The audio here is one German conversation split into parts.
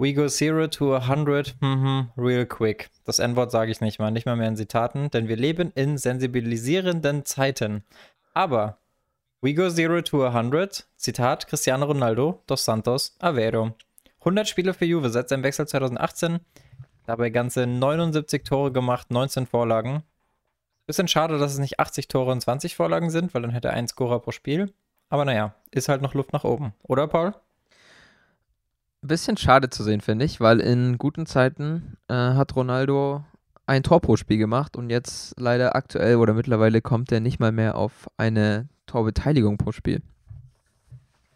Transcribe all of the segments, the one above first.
We go zero to a hundred, mhm, real quick. Das N-Wort sage ich nicht mal, nicht mal mehr in Zitaten, denn wir leben in sensibilisierenden Zeiten. Aber we go zero to a hundred, Zitat Cristiano Ronaldo dos Santos Aveiro. 100 Spiele für Juve seit seinem Wechsel 2018, dabei ganze 79 Tore gemacht, 19 Vorlagen. Bisschen schade, dass es nicht 80 Tore und 20 Vorlagen sind, weil dann hätte er einen Scorer pro Spiel. Aber naja, ist halt noch Luft nach oben, oder Paul? Bisschen schade zu sehen, finde ich, weil in guten Zeiten äh, hat Ronaldo ein Tor pro Spiel gemacht und jetzt leider aktuell oder mittlerweile kommt er nicht mal mehr auf eine Torbeteiligung pro Spiel.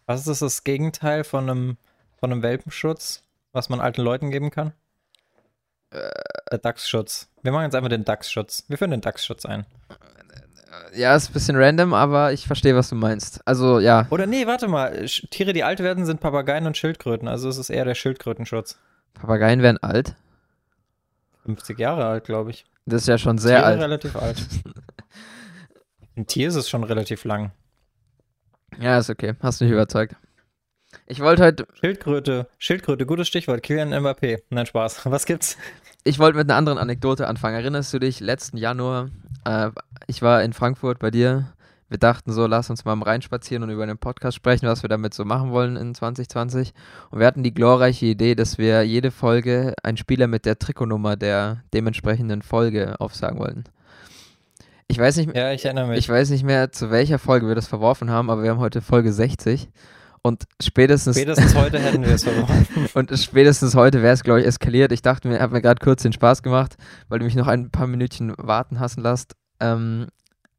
Was ist das Gegenteil von einem, von einem Welpenschutz, was man alten Leuten geben kann? Äh, Der DAX-Schutz. Wir machen jetzt einfach den DAX-Schutz. Wir führen den DAX-Schutz ein. Ja, ist ein bisschen random, aber ich verstehe, was du meinst. Also, ja. Oder nee, warte mal. Tiere, die alt werden, sind Papageien und Schildkröten. Also es ist eher der Schildkrötenschutz. Papageien werden alt? 50 Jahre alt, glaube ich. Das ist ja schon sehr Tiere alt. relativ alt. Ein Tier ist es schon relativ lang. Ja, ist okay. Hast mich überzeugt. Ich wollte heute, Schildkröte, Schildkröte, gutes Stichwort. Kilian Mbappé. Nein, Spaß. Was gibt's? ich wollte mit einer anderen Anekdote anfangen. Erinnerst du dich, letzten Januar, äh, ich war in Frankfurt bei dir. Wir dachten so, lass uns mal am Rhein spazieren und über den Podcast sprechen, was wir damit so machen wollen in 2020. Und wir hatten die glorreiche Idee, dass wir jede Folge einen Spieler mit der Trikotnummer der dementsprechenden Folge aufsagen wollten. Ich weiß nicht, Ja, ich erinnere mich. ich weiß nicht mehr, zu welcher Folge wir das verworfen haben, aber wir haben heute Folge 60. Und spätestens, Spätestens heute hätten wir es verloren. und spätestens heute wäre es, glaube ich, eskaliert. Ich dachte mir, habe mir gerade kurz den Spaß gemacht, weil du mich noch ein paar Minütchen warten hassen lässt, ähm,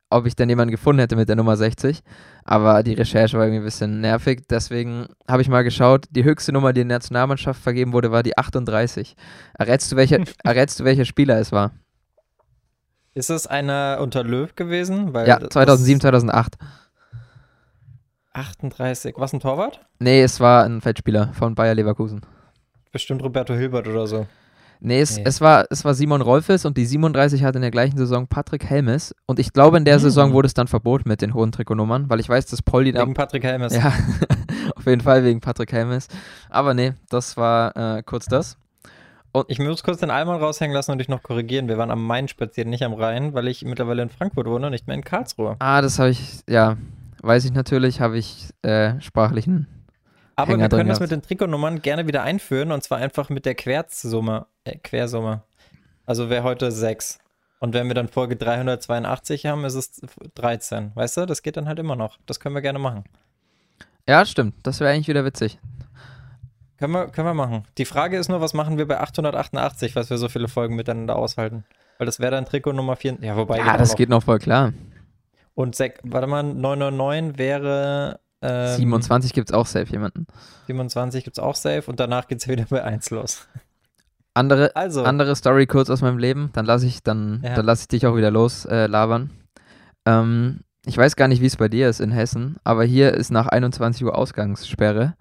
ob ich denn jemanden gefunden hätte mit der Nummer 60. Aber die Recherche war irgendwie ein bisschen nervig. Deswegen habe ich mal geschaut. Die höchste Nummer, die in der Nationalmannschaft vergeben wurde, war die 38. Errätst du, welcher, errätst du, welcher Spieler es war? Ist es einer unter Löw gewesen? Weil Ja, das- 2007, 2008. 38. Was ein Torwart? Nee, es war ein Feldspieler von Bayer Leverkusen. Bestimmt Roberto Hilbert oder so. Nee, es, Nee. es, war, es war Simon Rolfes und die 37 hatte in der gleichen Saison Patrick Helmes. Und ich glaube, in der Hm. Saison wurde es dann verboten mit den hohen Trikotnummern, weil ich weiß, dass Polly da. Wegen Patrick Helmes. Ja, auf jeden Fall wegen Patrick Helmes. Aber nee, das war äh, kurz das. Ich muss kurz den Allmann raushängen lassen und dich noch korrigieren. Wir waren am Main spazieren, nicht am Rhein, weil ich mittlerweile in Frankfurt wohne und nicht mehr in Karlsruhe. Ah, das habe ich, ja, weiß ich natürlich, habe ich äh, sprachlichen. Aber Hänger wir können das mit den Trikotnummern gerne wieder einführen und zwar einfach mit der Quersumme. Äh, Quersumme. Also wäre heute 6. Und wenn wir dann Folge 382 haben, ist es 13. Weißt du, das geht dann halt immer noch. Das können wir gerne machen. Ja, stimmt. Das wäre eigentlich wieder witzig. Können wir, können wir machen. Die Frage ist nur, was machen wir bei 888, was wir so viele Folgen miteinander aushalten? Weil das wäre dann Trikot Nummer 4. Ja, wobei. Ja, auch das noch. geht noch voll klar. Und sek warte mal, 999 wäre. Ähm, 27 gibt es auch safe jemanden. 27 gibt es auch safe und danach geht es wieder bei 1 los. Andere, Also, Andere Story kurz aus meinem Leben, dann lasse ich, dann, Ja. dann lass ich dich auch wieder los äh, labern. Ähm, ich weiß gar nicht, wie es bei dir ist in Hessen, aber hier ist nach 21 Uhr Ausgangssperre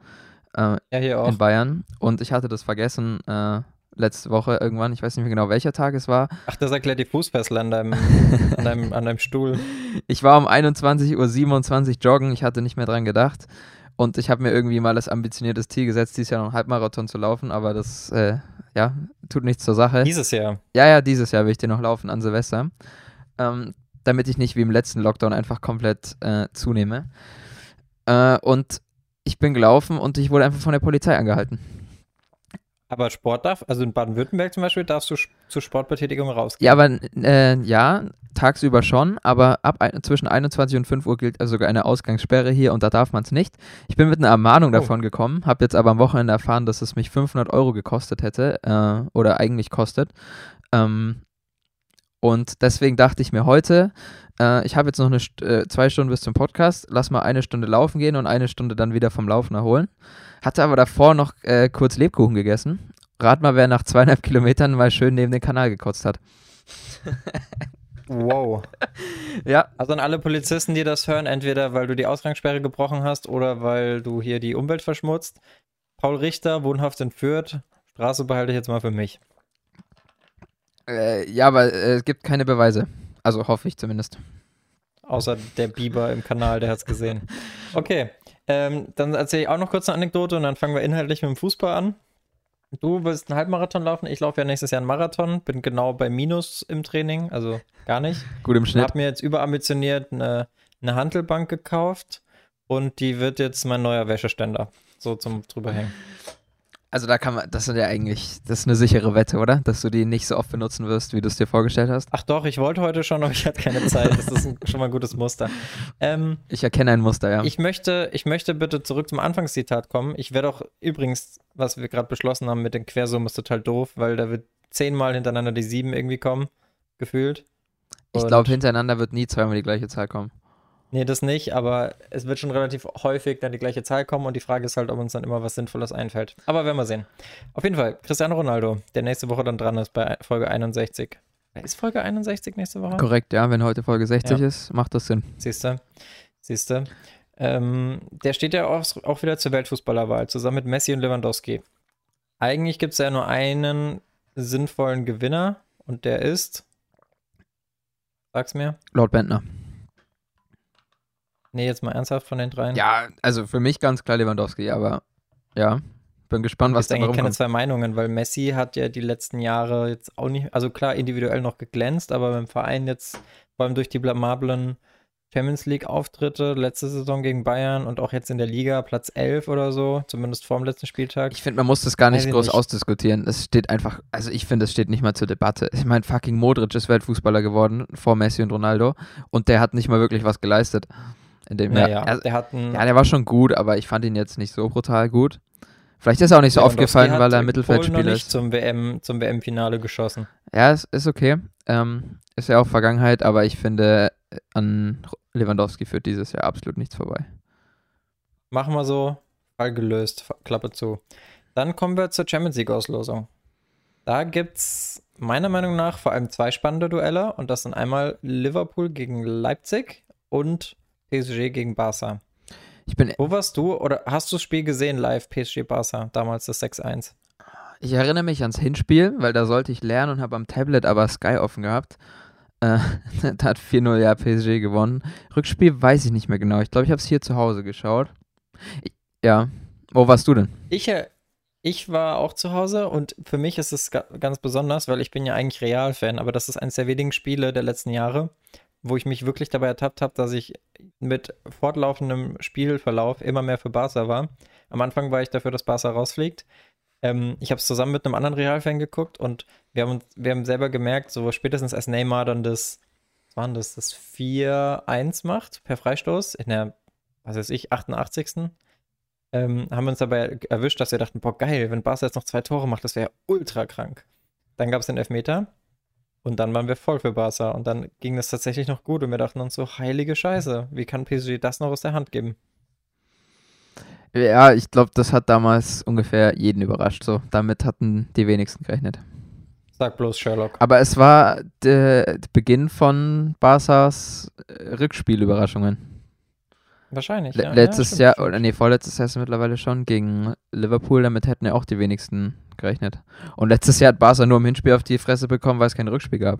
äh, ja, hier auch. in Bayern und ich hatte das vergessen äh, letzte Woche irgendwann. Ich weiß nicht mehr genau, welcher Tag es war. Ach, das erklärt die Fußfessel an deinem, an deinem, an deinem Stuhl. Ich war um 21.27 Uhr joggen, ich hatte nicht mehr dran gedacht. Und ich habe mir irgendwie mal das ambitioniertes Ziel gesetzt, dieses Jahr noch einen Halbmarathon zu laufen, aber das, äh, ja, tut nichts zur Sache. Dieses Jahr. Ja, ja, dieses Jahr will ich den noch laufen an Silvester. Ähm, damit ich nicht wie im letzten Lockdown einfach komplett äh, zunehme. Äh, und ich bin gelaufen und ich wurde einfach von der Polizei angehalten. Aber Sport darf, also in Baden-Württemberg zum Beispiel, darfst du zur Sportbetätigung rausgehen. Ja, aber äh, ja, tagsüber schon, aber ab ein, zwischen 21 und 5 Uhr gilt also sogar eine Ausgangssperre hier und da darf man es nicht. Ich bin mit einer Ermahnung Oh. davon gekommen, habe jetzt aber am Wochenende erfahren, dass es mich 500 Euro gekostet hätte äh, oder eigentlich kostet. Ähm, und deswegen dachte ich mir heute, äh, ich habe jetzt noch eine äh, zwei Stunden bis zum Podcast, lass mal eine Stunde laufen gehen und eine Stunde dann wieder vom Laufen erholen. Hatte aber davor noch äh, kurz Lebkuchen gegessen. Rat mal, wer nach zweieinhalb Kilometern mal schön neben den Kanal gekotzt hat. Wow. Ja, Also an alle Polizisten, die das hören, entweder weil du die Ausgangssperre gebrochen hast oder weil du hier die Umwelt verschmutzt. Paul Richter, wohnhaft in Fürth. Straße behalte ich jetzt mal für mich. Äh, ja, aber äh, es gibt keine Beweise. Also hoffe ich zumindest. Außer der Biber im Kanal, der hat es gesehen. Okay, ähm, dann erzähle ich auch noch kurz eine Anekdote und dann fangen wir inhaltlich mit dem Fußball an. Du willst einen Halbmarathon laufen, ich laufe ja nächstes Jahr einen Marathon, bin genau bei Minus im Training, also gar nicht. Gut im Ich Schnitt. habe mir jetzt überambitioniert eine, eine Hantelbank gekauft und die wird jetzt mein neuer Wäscheständer. So zum drüberhängen. Also da kann man, das sind ja eigentlich, das ist eine sichere Wette, oder? Dass du die nicht so oft benutzen wirst, wie du es dir vorgestellt hast. Ach doch, ich wollte heute schon, aber ich hatte keine Zeit. Das ist ein, schon mal ein gutes Muster. Ähm, Ich erkenne ein Muster, ja. ich, möchte, ich möchte bitte zurück zum Anfangszitat kommen. Ich werde auch übrigens, was wir gerade beschlossen haben mit den Quersummen, ist total doof, weil da wird zehnmal hintereinander die sieben irgendwie kommen, gefühlt. Ich Und- glaube, hintereinander wird nie zweimal die gleiche Zahl kommen. Nee, das nicht, aber es wird schon relativ häufig dann die gleiche Zahl kommen und die Frage ist halt, ob uns dann immer was Sinnvolles einfällt. Aber werden wir sehen. Auf jeden Fall, Cristiano Ronaldo, der nächste Woche dann dran ist bei Folge 61. Ist Folge 61 nächste Woche? Korrekt, ja. Wenn heute Folge 60 Ja. ist, macht das Sinn. Siehste, siehste. Ähm, der steht ja auch, auch wieder zur Weltfußballerwahl, zusammen mit Messi und Lewandowski. Eigentlich gibt es ja nur einen sinnvollen Gewinner und der ist. Sag's mir. Laut Bentner. Nee, jetzt mal ernsthaft von den dreien. Ja, also für mich ganz klar Lewandowski, aber ja, bin gespannt, was da gibt eigentlich keine rumkommt. zwei Meinungen, weil Messi hat ja die letzten Jahre jetzt auch nicht, also klar individuell noch geglänzt, aber beim Verein jetzt, vor allem durch die blamablen Champions League-Auftritte, letzte Saison gegen Bayern und auch jetzt in der Liga Platz 11 oder so, zumindest vorm letzten Spieltag. Ich finde, man muss das gar nicht ich groß nicht. ausdiskutieren. Es steht einfach, also ich finde, es steht nicht mal zur Debatte. Ich meine, fucking Modric ist Weltfußballer geworden vor Messi und Ronaldo und der hat nicht mal wirklich was geleistet. In dem naja. Er, der hat einen, ja, der war schon gut, aber ich fand ihn jetzt nicht so brutal gut. Vielleicht ist er auch nicht so aufgefallen, weil er Mittelfeldspieler ist. zum WM, zum WM-Finale geschossen. Ja, es ist okay. Ähm, ist ja auch Vergangenheit, aber ich finde, äh, an Lewandowski führt dieses Jahr absolut nichts vorbei. Machen wir so, Fall gelöst, Klappe zu. Dann kommen wir zur Champions League-Auslosung. Da gibt es meiner Meinung nach vor allem zwei spannende Duelle und das sind einmal Liverpool gegen Leipzig und PSG gegen Barca. Ich bin, Wo warst du oder hast du das Spiel gesehen live, PSG Barca, damals das 6-1? ich erinnere mich ans Hinspiel, weil da sollte ich lernen und habe am Tablet aber Sky offen gehabt. Äh, da hat 4-0 ja PSG gewonnen. Rückspiel weiß ich nicht mehr genau. Ich glaube, ich habe es hier zu Hause geschaut. Ich, ja. Wo warst du denn? Ich, äh, ich war auch zu Hause und für mich ist es ga ganz besonders, weil ich bin ja eigentlich Real-Fan, aber das ist eines der wenigen Spiele der letzten Jahre, wo ich mich wirklich dabei ertappt habe, dass ich mit fortlaufendem Spielverlauf immer mehr für Barca war. Am Anfang war ich dafür, dass Barca rausfliegt. Ähm, ich habe es zusammen mit einem anderen Real-Fan geguckt und wir haben, wir haben selber gemerkt, so spätestens als Neymar dann das, was war denn das, das 4-1 macht per Freistoß in der, was weiß ich, 88 ähm, haben wir uns dabei erwischt, dass wir dachten, boah, geil, wenn Barca jetzt noch zwei Tore macht, das wäre ultra krank. Dann gab es den Elfmeter und dann waren wir voll für Barca und dann ging das tatsächlich noch gut und wir dachten uns so, heilige Scheiße, wie kann PSG das noch aus der Hand geben? Ja, ich glaube, das hat damals ungefähr jeden überrascht. So, damit hatten die wenigsten gerechnet. Sag bloß Sherlock. Aber es war der Beginn von Barca's äh, Rückspielüberraschungen. Wahrscheinlich, ja. letztes ja, stimmt, Jahr, oder nee, vorletztes Jahr ist es mittlerweile schon, gegen Liverpool, damit hätten ja auch die wenigsten gerechnet. Und letztes Jahr hat Barca nur im Hinspiel auf die Fresse bekommen, weil es kein Rückspiel gab.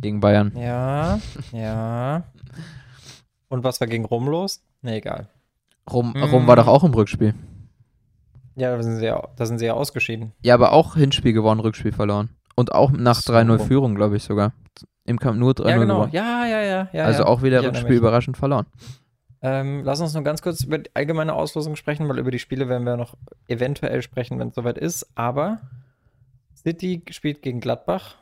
Gegen Bayern. Ja, ja. Und was war gegen Rom los? Nee, egal. Rom, Mm. Rom war doch auch im Rückspiel. Ja, da sind sie ja, da sind sie ja ausgeschieden. Ja, aber auch Hinspiel gewonnen, Rückspiel verloren. Und auch nach So. 3-0 Führung, glaube ich sogar. Im Camp nur 3-0 Ja, genau. gewonnen. Ja, ja, ja. ja also ja. auch wieder Rückspiel überraschend verloren. Ähm, lass uns nur ganz kurz über die allgemeine Auslosung sprechen, weil über die Spiele werden wir noch eventuell sprechen, wenn es soweit ist. Aber City spielt gegen Gladbach.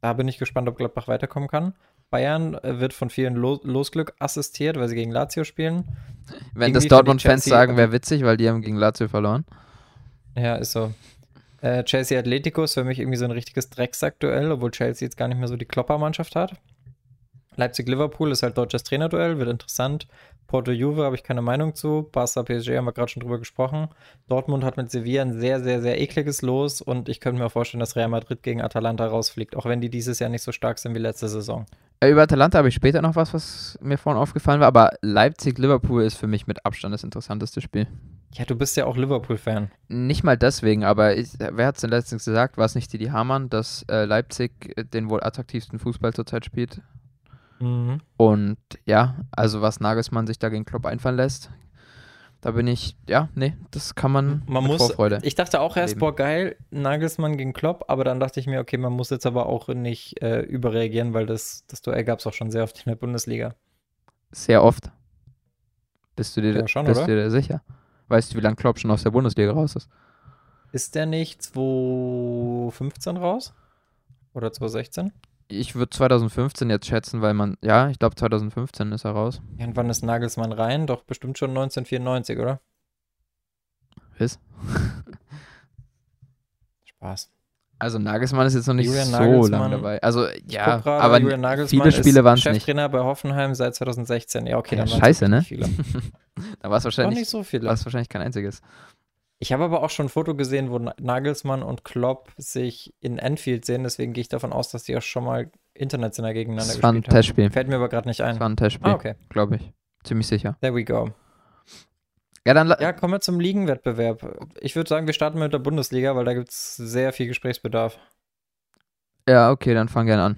Da bin ich gespannt, ob Gladbach weiterkommen kann. Bayern äh, wird von vielen Lo Losglück assistiert, weil sie gegen Lazio spielen. Wenn Irgendwie das Dortmund-Fans sagen, wäre witzig, weil die haben gegen Lazio verloren. Ja, ist so. Äh, Chelsea Atletico ist für mich irgendwie so ein richtiges Drecksack-Duell, obwohl Chelsea jetzt gar nicht mehr so die Kloppermannschaft hat. Leipzig-Liverpool ist halt deutsches Trainerduell, wird interessant. Porto-Juve habe ich keine Meinung zu. Barca PSG haben wir gerade schon drüber gesprochen. Dortmund hat mit Sevilla ein sehr, sehr, sehr ekliges Los und ich könnte mir vorstellen, dass Real Madrid gegen Atalanta rausfliegt, auch wenn die dieses Jahr nicht so stark sind wie letzte Saison. Äh, Über Atalanta habe ich später noch was, was mir vorhin aufgefallen war, aber Leipzig-Liverpool ist für mich mit Abstand das interessanteste Spiel. Ja, du bist ja auch Liverpool-Fan. Nicht mal deswegen, aber ich, wer hat es denn letztens gesagt? War es nicht Didi Hamann, dass äh, Leipzig den wohl attraktivsten Fußball zurzeit spielt? Mhm. Und ja, also was Nagelsmann sich da gegen Klopp einfallen lässt, Da bin ich, ja, nee, das kann man, Man mit muss, Vorfreude. ich dachte auch erst, leben. boah, geil, Nagelsmann gegen Klopp, aber dann dachte ich mir, okay, man muss jetzt aber auch nicht äh, überreagieren, weil das, das Duell gab es auch schon sehr oft in der Bundesliga. Sehr oft. Bist du dir, Ja, schon, bist oder? du dir sicher? Weißt du, wie lange Klopp schon aus der Bundesliga raus ist? Ist der nicht 2015 raus? Oder 2016? Ich würde 2015 jetzt schätzen, weil man, ja, ich glaube 2015 ist er raus. Ja, und wann ist Nagelsmann rein? Doch bestimmt schon 1994, oder? Ist. Spaß. Also Nagelsmann ist jetzt noch nicht Julian so Nagelsmann. lange dabei. Also ja, gerade, aber Julian Nagelsmann viele Spiele waren es nicht. Cheftrainer bei Hoffenheim seit 2016. Ja, okay, Ja, dann scheiße, ne? Da war es wahrscheinlich, nicht so viele. war's wahrscheinlich kein einziges. Ich habe aber auch schon ein Foto gesehen, wo Na- Nagelsmann und Klopp sich in Anfield sehen. Deswegen gehe ich davon aus, dass die auch schon mal international gegeneinander Das war ein gespielt haben. Testspiel. Fällt mir aber gerade nicht Das ein. war ein Testspiel, Ah, okay. glaube ich. Ziemlich sicher. There we go. Ja, dann Ja, kommen wir zum Ligenwettbewerb. Ich würde sagen, wir starten mit der Bundesliga, weil da gibt es sehr viel Gesprächsbedarf. ja, okay, dann fang gerne an.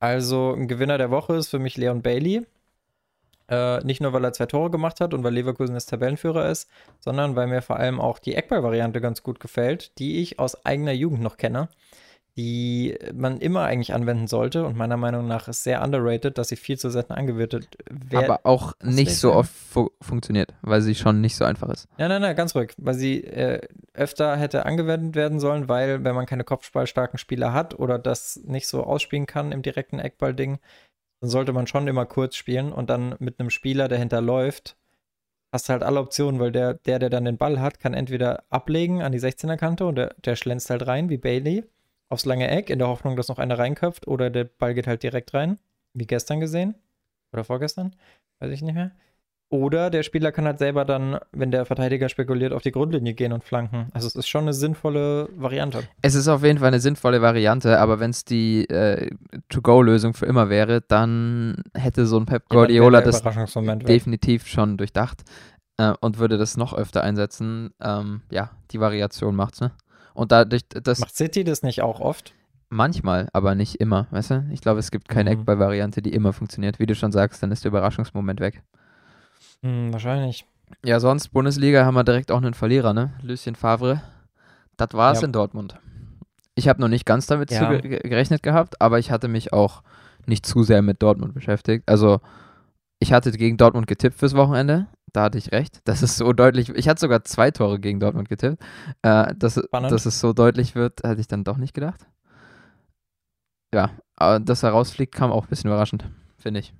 Also, ein Gewinner der Woche ist für mich Leon Bailey. Äh, nicht nur, weil er zwei Tore gemacht hat und weil Leverkusen jetzt Tabellenführer ist, sondern weil mir vor allem auch die Eckball-Variante ganz gut gefällt, die ich aus eigener Jugend noch kenne, die man immer eigentlich anwenden sollte und meiner Meinung nach ist sehr underrated, dass sie viel zu selten angewendet wird. aber auch nicht so oft fu funktioniert, weil sie schon nicht so einfach ist. Ja, nein, nein, ganz ruhig, weil sie äh, öfter hätte angewendet werden sollen, weil wenn man keine kopfballstarken Spieler hat oder das nicht so ausspielen kann im direkten Eckball-Ding, dann sollte man schon immer kurz spielen und dann mit einem Spieler, der hinterläuft, hast du halt alle Optionen, weil der, der, der dann den Ball hat, kann entweder ablegen an die 16er-Kante und der, der schlänzt halt rein, wie Bailey, aufs lange Eck, in der Hoffnung, dass noch einer reinköpft, oder der Ball geht halt direkt rein, wie gestern gesehen. Oder vorgestern, weiß ich nicht mehr. Oder der Spieler kann halt selber dann, wenn der Verteidiger spekuliert, auf die Grundlinie gehen und flanken. Also es ist schon eine sinnvolle Variante. Es ist auf jeden Fall eine sinnvolle Variante, aber wenn es die äh, To-Go-Lösung für immer wäre, dann hätte so ein Pep Ja, wäre Guardiola der das definitiv schon durchdacht äh, und würde das noch öfter einsetzen. Ähm, ja, die Variation macht's, ne? Und dadurch, das Macht City das nicht auch oft? manchmal, aber nicht immer, weißt du? Ich glaube, es gibt keine Mhm. Eckball-Variante, die immer funktioniert. Wie du schon sagst, dann ist der Überraschungsmoment weg. Hm, wahrscheinlich. Ja, sonst Bundesliga haben wir direkt auch einen Verlierer, ne? Lucien Favre. Das war's Ja. in Dortmund. Ich habe noch nicht ganz damit Ja. gerechnet gehabt, aber ich hatte mich auch nicht zu sehr mit Dortmund beschäftigt. Also, ich hatte gegen Dortmund getippt fürs Wochenende. Da hatte ich recht. Das ist so deutlich. Ich hatte sogar zwei Tore gegen Dortmund getippt. Äh, dass, Spannend. dass es so deutlich wird, hatte ich dann doch nicht gedacht. Ja, aber dass er rausfliegt, kam auch ein bisschen überraschend, finde ich.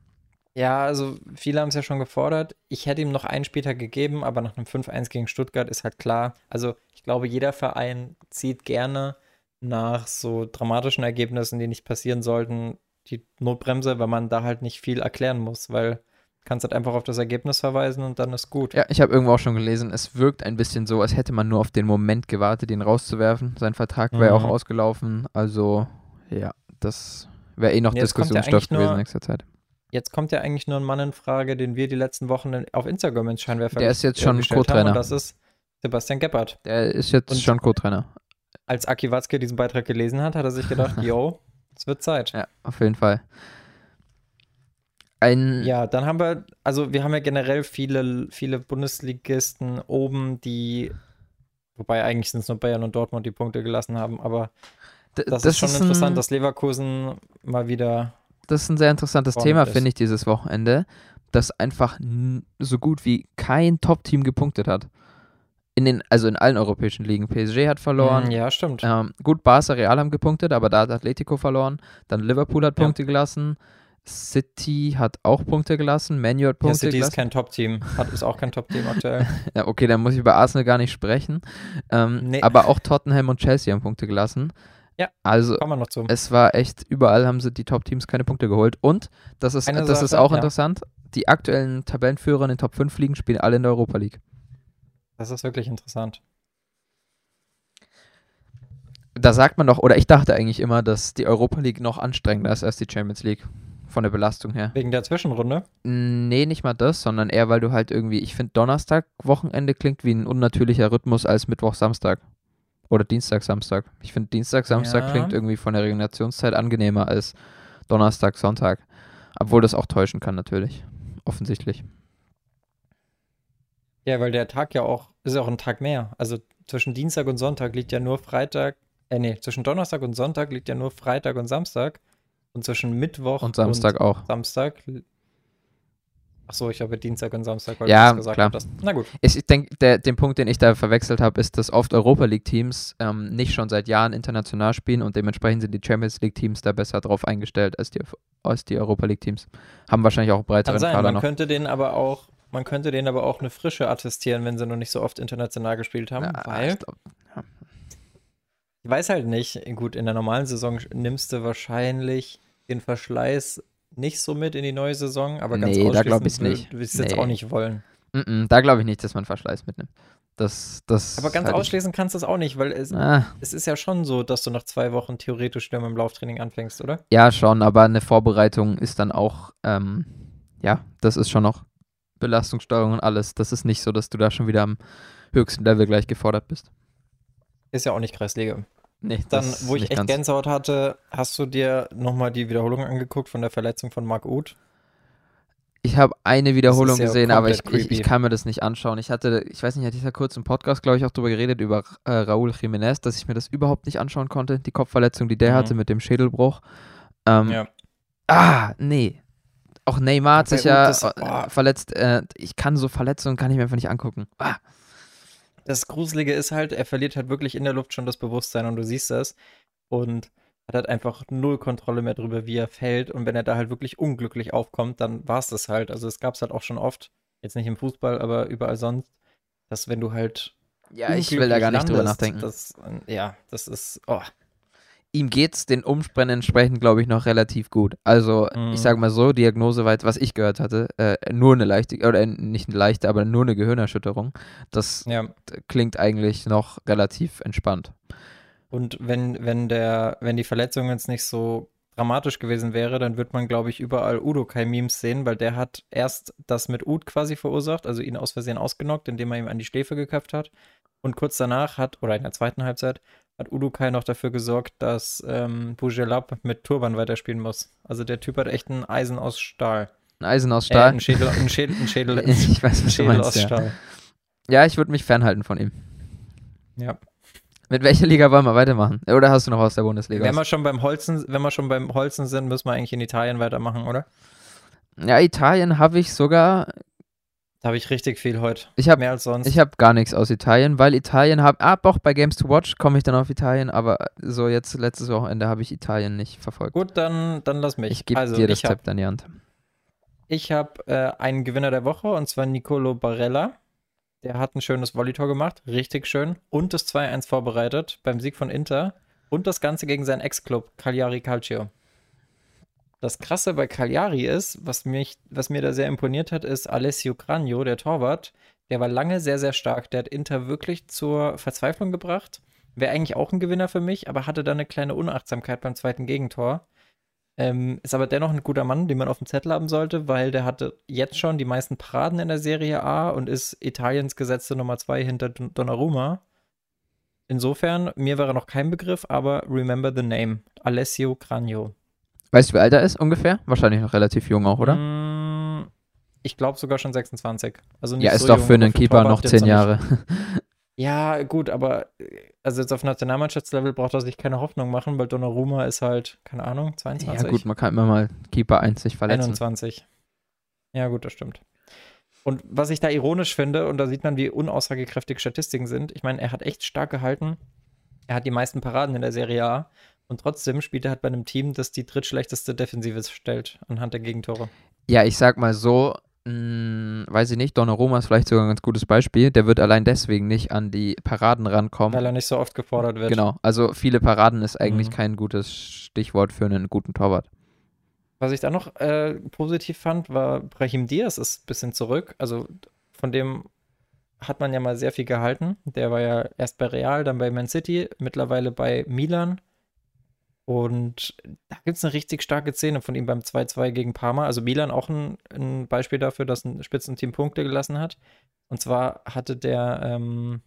Ja, also viele haben es ja schon gefordert. Ich hätte ihm noch einen Spieltag gegeben, aber nach einem 5-1 gegen Stuttgart ist halt klar. Also ich glaube, jeder Verein zieht gerne nach so dramatischen Ergebnissen, die nicht passieren sollten, die Notbremse, weil man da halt nicht viel erklären muss, weil du kannst halt einfach auf das Ergebnis verweisen und dann ist gut. Ja, ich habe irgendwo auch schon gelesen, es wirkt ein bisschen so, als hätte man nur auf den Moment gewartet, ihn rauszuwerfen. Sein Vertrag wäre auch Mhm. ausgelaufen. Also, ja, das wäre eh noch ja Diskussionsstoff nur- gewesen in nächster Zeit. Jetzt kommt ja eigentlich nur ein Mann in Frage, den wir die letzten Wochen auf Instagram ins Scheinwerfer Der ist jetzt äh, schon haben, Co-Trainer. Das ist Sebastian Gebhardt. Der ist jetzt Und- schon Co-Trainer. Als Aki Watzke diesen Beitrag gelesen hat, hat er sich gedacht, yo, es wird Zeit. Ja, auf jeden Fall. Ein, Ja, dann haben wir, also wir haben ja generell viele, viele Bundesligisten oben, die, wobei eigentlich sind es nur Bayern und Dortmund, die Punkte gelassen haben, aber d- das, ist schon interessant, ein, dass Leverkusen mal wieder, das ist ein sehr interessantes vorne Thema, finde ich, dieses Wochenende, dass einfach so gut wie kein Top-Team gepunktet hat. In den, also in allen europäischen Ligen. PSG hat verloren, Mm, ja, stimmt. Ähm, gut, Barca Real haben gepunktet, aber da hat Atletico verloren. Dann Liverpool hat Ja. Punkte gelassen. City hat auch Punkte gelassen. Manu hat Ja, Punkte City ist gelassen. kein Top-Team, ist auch kein Top-Team aktuell. Ja, okay, dann muss ich über Arsenal gar nicht sprechen. Ähm, Nee. Aber auch Tottenham und Chelsea haben Punkte gelassen. Ja. Also Kommen wir noch zu. es war echt, überall haben sie die Top-Teams keine Punkte geholt. Und, das ist, Eine das ist Sache, auch ja. interessant, die aktuellen Tabellenführer in den Top 5 Ligen spielen alle in der Europa League. Das ist wirklich interessant. Da sagt man doch, oder ich dachte eigentlich immer, dass die Europa League noch anstrengender ist als die Champions League. Von der Belastung her. Wegen der Zwischenrunde. Nee, nicht mal das, sondern eher, weil du halt irgendwie, ich finde Donnerstag, Wochenende klingt wie ein unnatürlicher Rhythmus als Mittwoch, Samstag. Oder Dienstag, Samstag. Ich finde Dienstag, Samstag Ja. klingt irgendwie von der Regenerationszeit angenehmer als Donnerstag, Sonntag. Obwohl das auch täuschen kann, natürlich. Offensichtlich. Ja, weil der Tag ja auch, ist ja auch ein Tag mehr. Also zwischen Dienstag und Sonntag liegt ja nur Freitag, äh nee, zwischen Donnerstag und Sonntag liegt ja nur Freitag und Samstag. Und zwischen Mittwoch Und Samstag auch. Samstag. Achso, ich habe Dienstag und Samstag, weil Ja, du das gesagt klar. hattest. Na gut. Ich, ich denke, den Punkt, den ich da verwechselt habe, ist, dass oft Europa League-Teams ähm, nicht schon seit Jahren international spielen und dementsprechend sind die Champions League-Teams da besser drauf eingestellt als die, als die Europa League-Teams. Haben wahrscheinlich auch Kann breiteren sein, Kader man noch. könnte denen aber auch, man könnte denen aber auch eine Frische attestieren, wenn sie noch nicht so oft international gespielt haben, Ja, weil ich glaub, Ich weiß halt nicht. Gut, in der normalen Saison nimmst du wahrscheinlich den Verschleiß nicht so mit in die neue Saison, aber ganz Nee, da glaub ausschließen ich's nicht. willst du jetzt Nee. auch nicht wollen. mm, mm, da glaube ich nicht, dass man Verschleiß mitnimmt. Das, das Aber ganz halte ich- ausschließen kannst du es auch nicht, weil es, Ah, es ist ja schon so, dass du nach zwei Wochen theoretisch wieder mit dem Lauftraining anfängst, oder? ja, schon, aber eine Vorbereitung ist dann auch, ähm, ja, das ist schon noch Belastungssteuerung und alles. Das ist nicht so, dass du da schon wieder am höchsten Level gleich gefordert bist. Ist ja auch nicht Kreisliga. Nee, Dann, wo ich echt. Gänsehaut hatte, hast du dir nochmal die Wiederholung angeguckt von der Verletzung von Marc Uth? Ich habe eine Wiederholung ja gesehen, aber ich, ich, ich kann mir das nicht anschauen. Ich hatte, ich weiß nicht, hatte ich da kurz im Podcast, glaube ich, auch drüber geredet, über äh, Raúl Jiménez, dass ich mir das überhaupt nicht anschauen konnte, die Kopfverletzung, die der Mhm. hatte mit dem Schädelbruch. Ähm, Ja. Ah, nee. Auch Neymar hat sich ja äh, verletzt. Äh, ich kann so Verletzungen, kann ich mir einfach nicht angucken. Ah, Das Gruselige ist halt, er verliert halt wirklich in der Luft schon das Bewusstsein und du siehst das und hat halt einfach null Kontrolle mehr drüber, wie er fällt und wenn er da halt wirklich unglücklich aufkommt, dann war es das halt. Also es gab es halt auch schon oft, jetzt nicht im Fußball, aber überall sonst, dass wenn du halt ja, ich will da gar nicht drüber nachdenken. Das, ja, das ist, oh, Ihm geht's den Umständen entsprechend, glaube ich, noch relativ gut. Also, Mhm. ich sage mal so, Diagnose weit, was ich gehört hatte, äh, nur eine leichte, oder nicht eine leichte, aber nur eine Gehirnerschütterung. Das ja. klingt eigentlich noch relativ entspannt. Und wenn, wenn der, wenn die Verletzung jetzt nicht so dramatisch gewesen wäre, dann wird man, glaube ich, überall Udokai-Memes sehen, weil der hat erst das mit Ud quasi verursacht, also ihn aus Versehen ausgenockt, indem er ihm an die Schläfe geköpft hat. Und kurz danach hat, oder in der zweiten Halbzeit, hat Udokai noch dafür gesorgt, dass ähm, Bujelab mit Turban weiterspielen muss. Also der Typ hat echt ein Eisen aus Stahl. Ein Eisen aus Äh, Stahl. ein Schädel, ein Schädel, ein Schädel, ich weiß, was du Schädel meinst. aus Ja, Stahl. ja ich würde mich fernhalten von ihm. Ja. Mit welcher Liga wollen wir weitermachen? Oder hast du noch aus der Bundesliga? Wenn wir schon beim Holzen, wenn wir schon beim Holzen sind, müssen wir eigentlich in Italien weitermachen, oder? ja, Italien habe ich sogar. Da habe ich richtig viel heute. Ich habe Mehr als sonst. Ich habe gar nichts aus Italien, weil Italien habe. Ah, doch, bei Games to Watch komme ich dann auf Italien, aber so jetzt letztes Wochenende habe ich Italien nicht verfolgt. Gut, dann, dann lass mich. ich gebe also, dir das habe Zepter in die Hand. ich hab, äh, einen Gewinner der Woche und zwar Nicolo Barella. Der hat ein schönes Volleytor gemacht, richtig schön. Und das 2-1 vorbereitet beim Sieg von Inter. Und das Ganze gegen seinen Ex-Club, Cagliari Calcio. Das Krasse bei Cagliari ist, was, mich, was mir da sehr imponiert hat, ist Alessio Cranio, der Torwart. Der war lange sehr, sehr stark. Der hat Inter wirklich zur Verzweiflung gebracht. Wäre eigentlich auch ein Gewinner für mich, aber hatte dann eine kleine Unachtsamkeit beim zweiten Gegentor. Ähm, ist aber dennoch ein guter Mann, den man auf dem Zettel haben sollte, weil der hatte jetzt schon die meisten Paraden in der Serie A und ist Italiens gesetzte Nummer 2 hinter Don- Donnarumma. Insofern, mir wäre noch kein Begriff, aber remember the name. Alessio Cranio. Weißt du, wie alt er ist ungefähr? Wahrscheinlich noch relativ jung auch, oder? Mm, Ich glaube sogar schon 26. Also nicht ja, ist so doch jung, für einen Keeper noch jetzt zehn nicht. Jahre. Ja, gut, aber also jetzt auf Nationalmannschaftslevel braucht er sich keine Hoffnung machen, weil Donnarumma ist halt, keine Ahnung, 22. ja, gut, man kann immer mal Keeper 1 sich verletzen. 21. Ja, gut, das stimmt. Und was ich da ironisch finde, und da sieht man, wie unaussagekräftig Statistiken sind, ich meine, er hat echt stark gehalten. Er hat die meisten Paraden in der Serie A. Und trotzdem spielt er halt bei einem Team, das die drittschlechteste Defensive stellt anhand der Gegentore. Ja, ich sag mal so, mh, weiß ich nicht, Donnarumma ist vielleicht sogar ein ganz gutes Beispiel. Der wird allein deswegen nicht an die Paraden rankommen. Weil er nicht so oft gefordert wird. Genau, also viele Paraden ist eigentlich Mhm. kein gutes Stichwort für einen guten Torwart. Was ich da noch äh, positiv fand, war Brahim Diaz ist ein bisschen zurück. Also von dem hat man ja mal sehr viel gehalten. Der war ja erst bei Real, dann bei Man City, mittlerweile bei Milan. Und da gibt es eine richtig starke Szene von ihm beim 2-2 gegen Parma. Also Milan auch ein, ein Beispiel dafür, dass ein Spitzenteam Punkte gelassen hat. Und zwar hatte der ähm,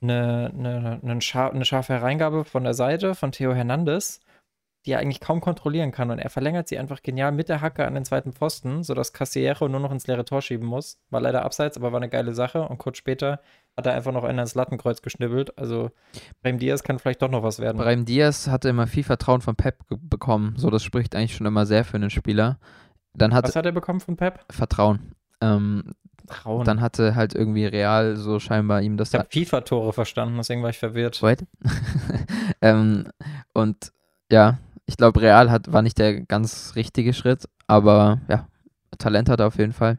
eine, eine, eine, schar eine scharfe Hereingabe von der Seite von Theo Hernandez. die er eigentlich kaum kontrollieren kann. Und er verlängert sie einfach genial mit der Hacke an den zweiten Pfosten, sodass Casiero nur noch ins leere Tor schieben muss. War leider abseits, aber war eine geile Sache. Und kurz später hat er einfach noch einen ins Lattenkreuz geschnibbelt. Also Brahim Diaz kann vielleicht doch noch was werden. Brahim Diaz hatte immer viel Vertrauen von Pep bekommen. So, das spricht eigentlich schon immer sehr für einen Spieler. Dann hat was hat er bekommen von Pep? Vertrauen. Ähm, Vertrauen. dann hatte halt irgendwie Real so scheinbar ihm das. ich habe FIFA-Tore verstanden, deswegen war ich verwirrt. Wait. ähm, und ja, ich glaube, Real hat, war nicht der ganz richtige Schritt, aber ja, Talent hat er auf jeden Fall.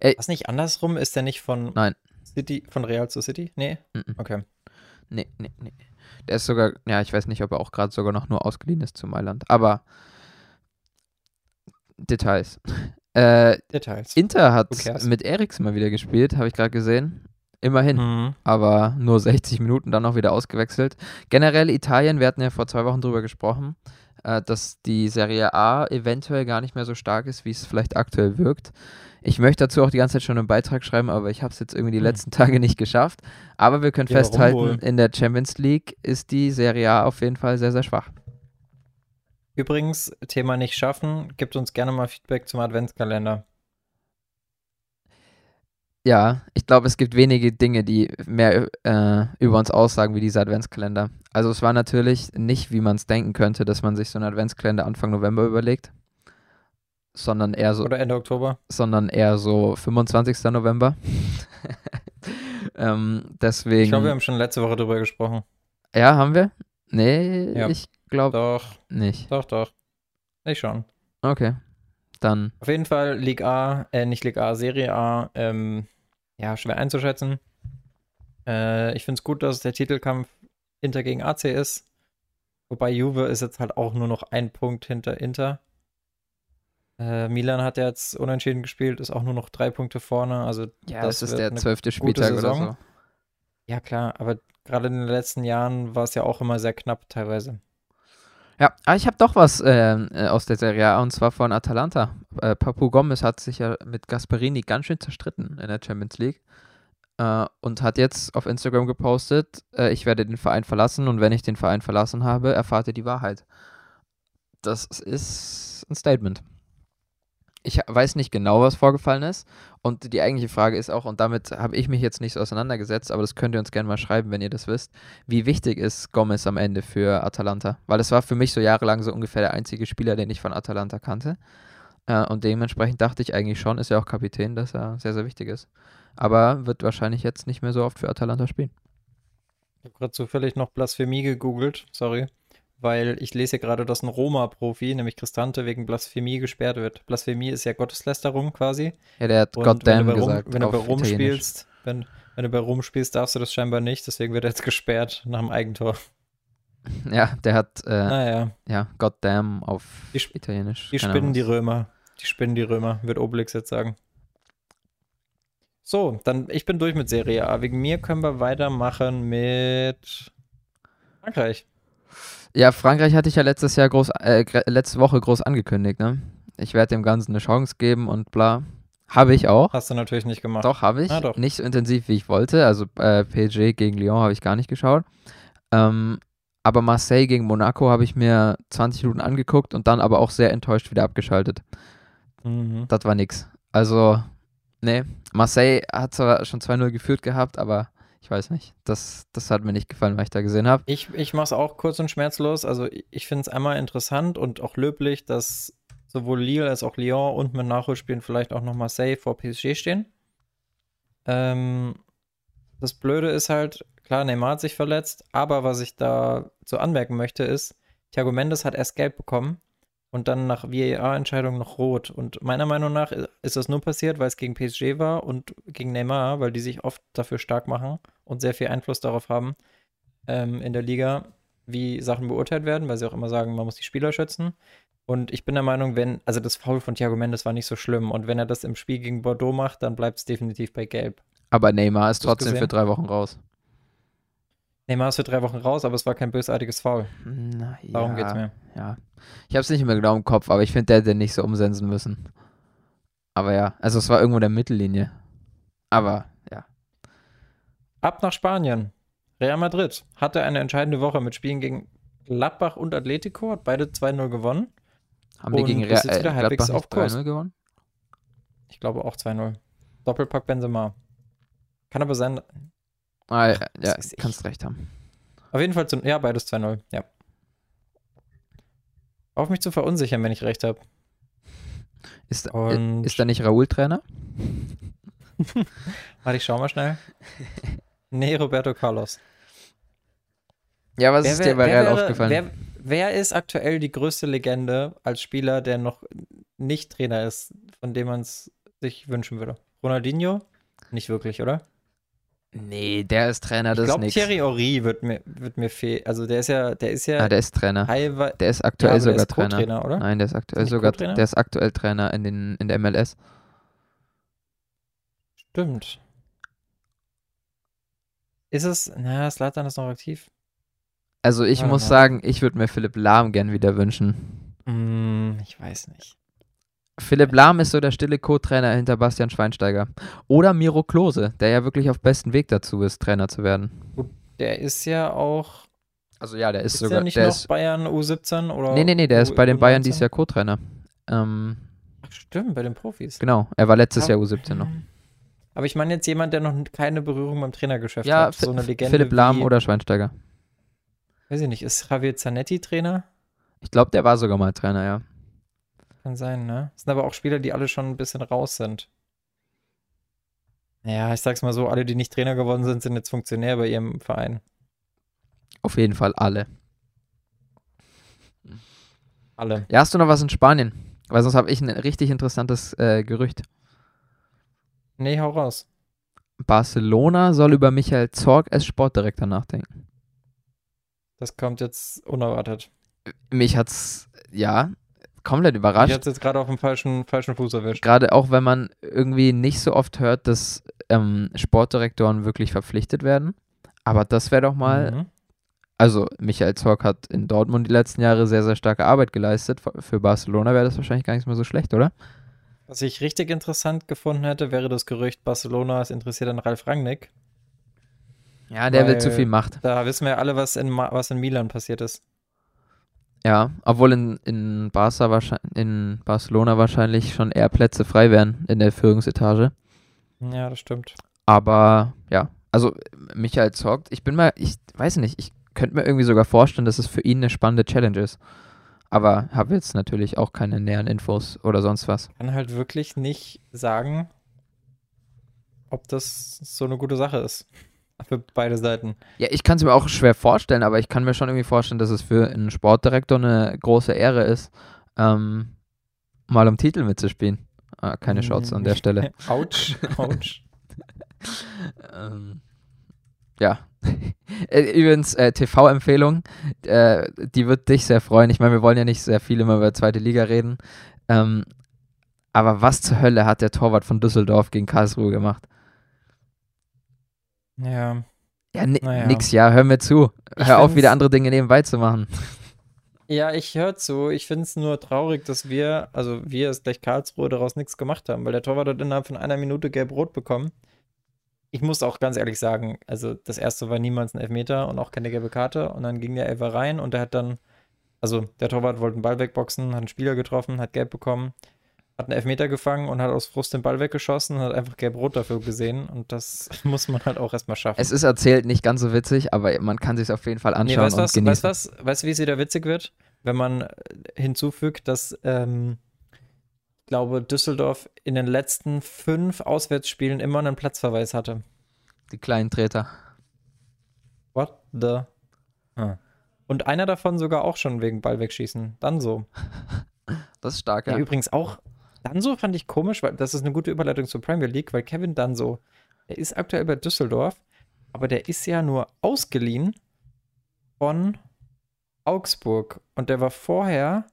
Ey, Was nicht andersrum? Ist der nicht von Nein. City, von Real zu City? Nee? Mm -mm. Okay. Nee, nee, nee. Der ist sogar, ja, ich weiß nicht, ob er auch gerade sogar noch nur ausgeliehen ist zu Mailand. Aber Details. Äh, Details. Inter hat mit Eriks mal wieder gespielt, habe ich gerade gesehen. Immerhin. Mhm. aber nur 60 Minuten dann auch wieder ausgewechselt. Generell Italien, wir hatten ja vor zwei Wochen drüber gesprochen, äh, dass die Serie A eventuell gar nicht mehr so stark ist, wie es vielleicht aktuell wirkt. Ich möchte dazu auch die ganze Zeit schon einen Beitrag schreiben, aber ich habe es jetzt irgendwie die Hm. letzten Tage nicht geschafft. Aber wir können Ja, festhalten, in der Champions League ist die Serie A auf jeden Fall sehr, sehr schwach. Übrigens, Thema nicht schaffen, gibt uns gerne mal Feedback zum Adventskalender. Ja, ich glaube, es gibt wenige Dinge, die mehr äh, über uns aussagen wie dieser Adventskalender. Also es war natürlich nicht, wie man es denken könnte, dass man sich so einen Adventskalender Anfang November überlegt, sondern eher so, Oder Ende Oktober. sondern eher so 25. November. ähm, deswegen. Ich glaube, wir haben schon letzte Woche drüber gesprochen. ja, haben wir? Nee, Ja. ich glaube Doch, nicht. doch, doch. Ich schon. Okay. Dann, Auf jeden Fall Liga A, äh, nicht Liga A, Serie A, ähm, ja, schwer einzuschätzen. Äh, ich finde es gut, dass der Titelkampf Inter gegen AC ist. Wobei Juve ist jetzt halt auch nur noch ein Punkt hinter Inter. Äh, Milan hat ja jetzt unentschieden gespielt, ist auch nur noch drei Punkte vorne. Also, ja, das das, ist der zwölfte Spieltag oder so. ja klar, aber gerade in den letzten Jahren war es ja auch immer sehr knapp teilweise. Ja, aber ich habe doch was äh, äh, aus der Serie A und zwar von Atalanta. Äh, Papu Gomez hat sich ja mit Gasperini ganz schön zerstritten in der Champions League äh, und hat jetzt auf Instagram gepostet, äh, ich werde den Verein verlassen und wenn ich den Verein verlassen habe, erfahrt ihr die Wahrheit. Das ist ein Statement. Ich weiß nicht genau, was vorgefallen ist. Und die eigentliche Frage ist auch, und damit habe ich mich jetzt nicht so auseinandergesetzt, aber das könnt ihr uns gerne mal schreiben, wenn ihr das wisst. Wie wichtig ist Gomez am Ende für Atalanta? Weil es war für mich so jahrelang so ungefähr der einzige Spieler, den ich von Atalanta kannte. Äh, und dementsprechend dachte ich eigentlich schon, ist ja auch Kapitän, dass er sehr, sehr wichtig ist. Aber wird wahrscheinlich jetzt nicht mehr so oft für Atalanta spielen. Ich habe gerade zufällig noch Blasphemie gegoogelt, sorry, weil ich lese hier gerade, dass ein Roma-Profi, nämlich Cristante, wegen Blasphemie gesperrt wird. Blasphemie ist ja Gotteslästerung quasi. Ja, der hat Goddamn gesagt. wenn du bei Rom spielst, wenn, wenn du bei Rom spielst, darfst du das scheinbar nicht, deswegen wird er jetzt gesperrt nach dem Eigentor. Ja, der hat, äh, Naja, ja, Goddamn auf Die Italienisch. die Keine spinnen Ahnung. die Römer. Die spinnen die Römer, wird Obelix jetzt sagen. So, dann ich bin durch mit Serie A. Wegen mir können wir weitermachen mit Frankreich. Ja, Frankreich hatte ich ja letztes Jahr groß, äh, letzte Woche groß angekündigt, ne? Ich werde dem Ganzen eine Chance geben und bla. Habe ich auch. Hast du natürlich nicht gemacht. Doch, habe ich. Ah, doch. Nicht so intensiv, wie ich wollte. Also äh, PSG gegen Lyon habe ich gar nicht geschaut. Ähm, aber Marseille gegen Monaco habe ich mir 20 Minuten angeguckt und dann aber auch sehr enttäuscht wieder abgeschaltet. Mhm. Das war nix. Also, nee. Marseille hat zwar schon 2-0 geführt gehabt, aber ich weiß nicht. Das, das hat mir nicht gefallen, was ich da gesehen habe. Ich, ich mache es auch kurz und schmerzlos. Also ich, finde es einmal interessant und auch löblich, dass sowohl Lille als auch Lyon und mit Nachholspielen vielleicht auch noch Marseille vor PSG stehen. Ähm, das Blöde ist halt, klar, Neymar hat sich verletzt, aber was ich da so anmerken möchte ist, Thiago Mendes hat erst gelb bekommen und dann nach VAR-Entscheidung noch rot. Und meiner Meinung nach ist das nur passiert, weil es gegen PSG war und gegen Neymar, weil die sich oft dafür stark machen und sehr viel Einfluss darauf haben ähm, in der Liga, wie Sachen beurteilt werden, weil sie auch immer sagen, man muss die Spieler schützen. Und ich bin der Meinung, wenn, also das Foul von Thiago Mendes war nicht so schlimm. Und wenn er das im Spiel gegen Bordeaux macht, dann bleibt es definitiv bei Gelb. Aber Neymar ist trotzdem für drei Wochen raus. Neymar ist für drei Wochen raus, aber es war kein bösartiges Foul. Na, Darum ja, geht's mir. Ja. Ich habe es nicht mehr genau im Kopf, aber ich finde, der hätte nicht so umsetzen müssen. Aber ja, also es war irgendwo in der Mittellinie. Aber ja. Ab nach Spanien. Real Madrid hatte eine entscheidende Woche mit Spielen gegen Gladbach und Atletico, hat beide 2-0 gewonnen. Haben die Und gegen ist Real, äh, Gladbach auf Kurs. nicht 3-0 gewonnen? Ich glaube auch 2-0. Doppelpack Benzema. Kann aber sein, Ah, ja, ja kannst recht haben. auf jeden Fall, zu, ja, beides 2-0, ja. Auf mich zu verunsichern, wenn ich recht habe. Ist, Und ist da nicht Raoul Trainer? warte, ich schau mal schnell. Nee, Roberto Carlos. Ja, was ist dir bei Real aufgefallen? Wer, wer ist aktuell die größte Legende als Spieler, der noch nicht Trainer ist, von dem man es sich wünschen würde? Ronaldinho? Nicht wirklich, oder? Nee, der ist Trainer, ich das ist glaube, nix. Thierry Henry wird mir, wird mir fehlen. Also der ist ja, der ist ja Ah, der ist Trainer. Der ist Ja, aktuell der sogar ist Trainer. Oder? Nein, der ist aktuell Nicht sogar, der ist aktuell Trainer in, den, in der MLS. Stimmt. Ist es. Na, Slatan ist noch aktiv. Also ich Warte muss mal. sagen, ich würde mir Philipp Lahm gern wieder wünschen. Hm, ich weiß nicht. Philipp Lahm ist so der stille Co-Trainer hinter Bastian Schweinsteiger. Oder Miro Klose, der ja wirklich auf besten Weg dazu ist, Trainer zu werden. Der ist ja auch. Also ja, der ist, Ist sogar, der nicht der noch ist, Bayern U17 oder. nee, nee, nee, der ist U- bei den Bayern U19? dieses Jahr Co-Trainer. Ähm, Ach, stimmt, bei den Profis. genau, er war letztes Ja. Jahr U17 noch. Aber ich meine jetzt jemand, der noch keine Berührung beim Trainergeschäft Ja, hat. So eine Legende. Philipp Lahm wie, oder Schweinsteiger. Weiß ich nicht, ist Javier Zanetti Trainer? Ich glaube, der war sogar mal Trainer, ja. Kann sein, ne? Das sind aber auch Spieler, die alle schon ein bisschen raus sind. Ja, ich sag's mal so, alle, die nicht Trainer geworden sind, sind jetzt Funktionär bei ihrem Verein. Auf jeden Fall alle. Alle. Ja, hast du noch was in Spanien? Weil sonst habe ich ein richtig interessantes äh, Gerücht. Nee, hau raus. Barcelona soll über Michael Zorg als Sportdirektor nachdenken. Das kommt jetzt unerwartet. Mich hat's, ja, komplett Ich überrascht. hab's jetzt gerade auf dem falschen, falschen Fuß erwischt. Gerade auch, wenn man irgendwie nicht so oft hört, dass ähm, Sportdirektoren wirklich verpflichtet werden. Aber das wäre doch mal, Mhm. also Michael Zorg hat in Dortmund die letzten Jahre sehr, sehr starke Arbeit geleistet. Für Barcelona wäre das wahrscheinlich gar nicht mehr so schlecht, oder? Was ich richtig interessant gefunden hätte, wäre das Gerücht, Barcelona ist interessiert an Ralf Rangnick. Ja, der will zu Weil- viel Macht. Da wissen wir ja alle, was in, Ma was in Milan passiert ist. Ja, obwohl in, in, Barca wahrscheinlich, in Barcelona wahrscheinlich schon eher Plätze frei wären in der Führungsetage. Ja, das stimmt. Aber ja, also Michael Zorg, ich bin mal, ich weiß nicht, ich könnte mir irgendwie sogar vorstellen, dass es für ihn eine spannende Challenge ist. Aber habe jetzt natürlich auch keine näheren Infos oder sonst was. Kann halt wirklich nicht sagen, ob das so eine gute Sache ist. Für beide Seiten. Ja, ich kann es mir auch schwer vorstellen, aber ich kann mir schon irgendwie vorstellen, dass es für einen Sportdirektor eine große Ehre ist, ähm, mal um Titel mitzuspielen. Ah, keine Shots an der Stelle. Autsch, Autsch. ähm, ja. Äh, Übrigens, äh, TV-Empfehlung, äh, die wird dich sehr freuen. Ich meine, wir wollen ja nicht sehr viel immer über zweite Liga reden. Ähm, aber was zur Hölle hat der Torwart von Düsseldorf gegen Karlsruhe gemacht? Ja. Ja, ni Naja. nix, ja, hör mir zu. Ich Hör auf, wieder andere Dinge nebenbei zu machen. Ja, ich höre zu. Ich finde es nur traurig, dass wir, also wir ist gleich Karlsruhe, daraus nichts gemacht haben, weil der Torwart hat innerhalb von einer Minute gelb-rot bekommen. Ich muss auch ganz ehrlich sagen, also das erste war niemals ein Elfmeter und auch keine gelbe Karte und dann ging der Elfer rein und der hat dann, also der Torwart wollte einen Ball wegboxen, hat einen Spieler getroffen, hat gelb bekommen, hat einen Elfmeter gefangen und hat aus Frust den Ball weggeschossen und hat einfach gelb-rot dafür gesehen und das muss man halt auch erstmal schaffen. Es ist erzählt nicht ganz so witzig, aber man kann sich auf jeden Fall Nee, anschauen weißt du was, genießen. weißt du was, weißt wie es wieder witzig wird? Wenn man äh, hinzufügt, dass, ähm, ich glaube, Düsseldorf in den letzten fünf Auswärtsspielen immer einen Platzverweis hatte. Die kleinen Treter. What the? Ah. Und einer davon sogar auch schon wegen Ball wegschießen. Dann so. Das ist stark, Ja. ja. übrigens auch, Danso fand ich komisch, weil das ist eine gute Überleitung zur Premier League, weil Kevin Danso, der ist aktuell bei Düsseldorf, aber der ist ja nur ausgeliehen von Augsburg und der war vorher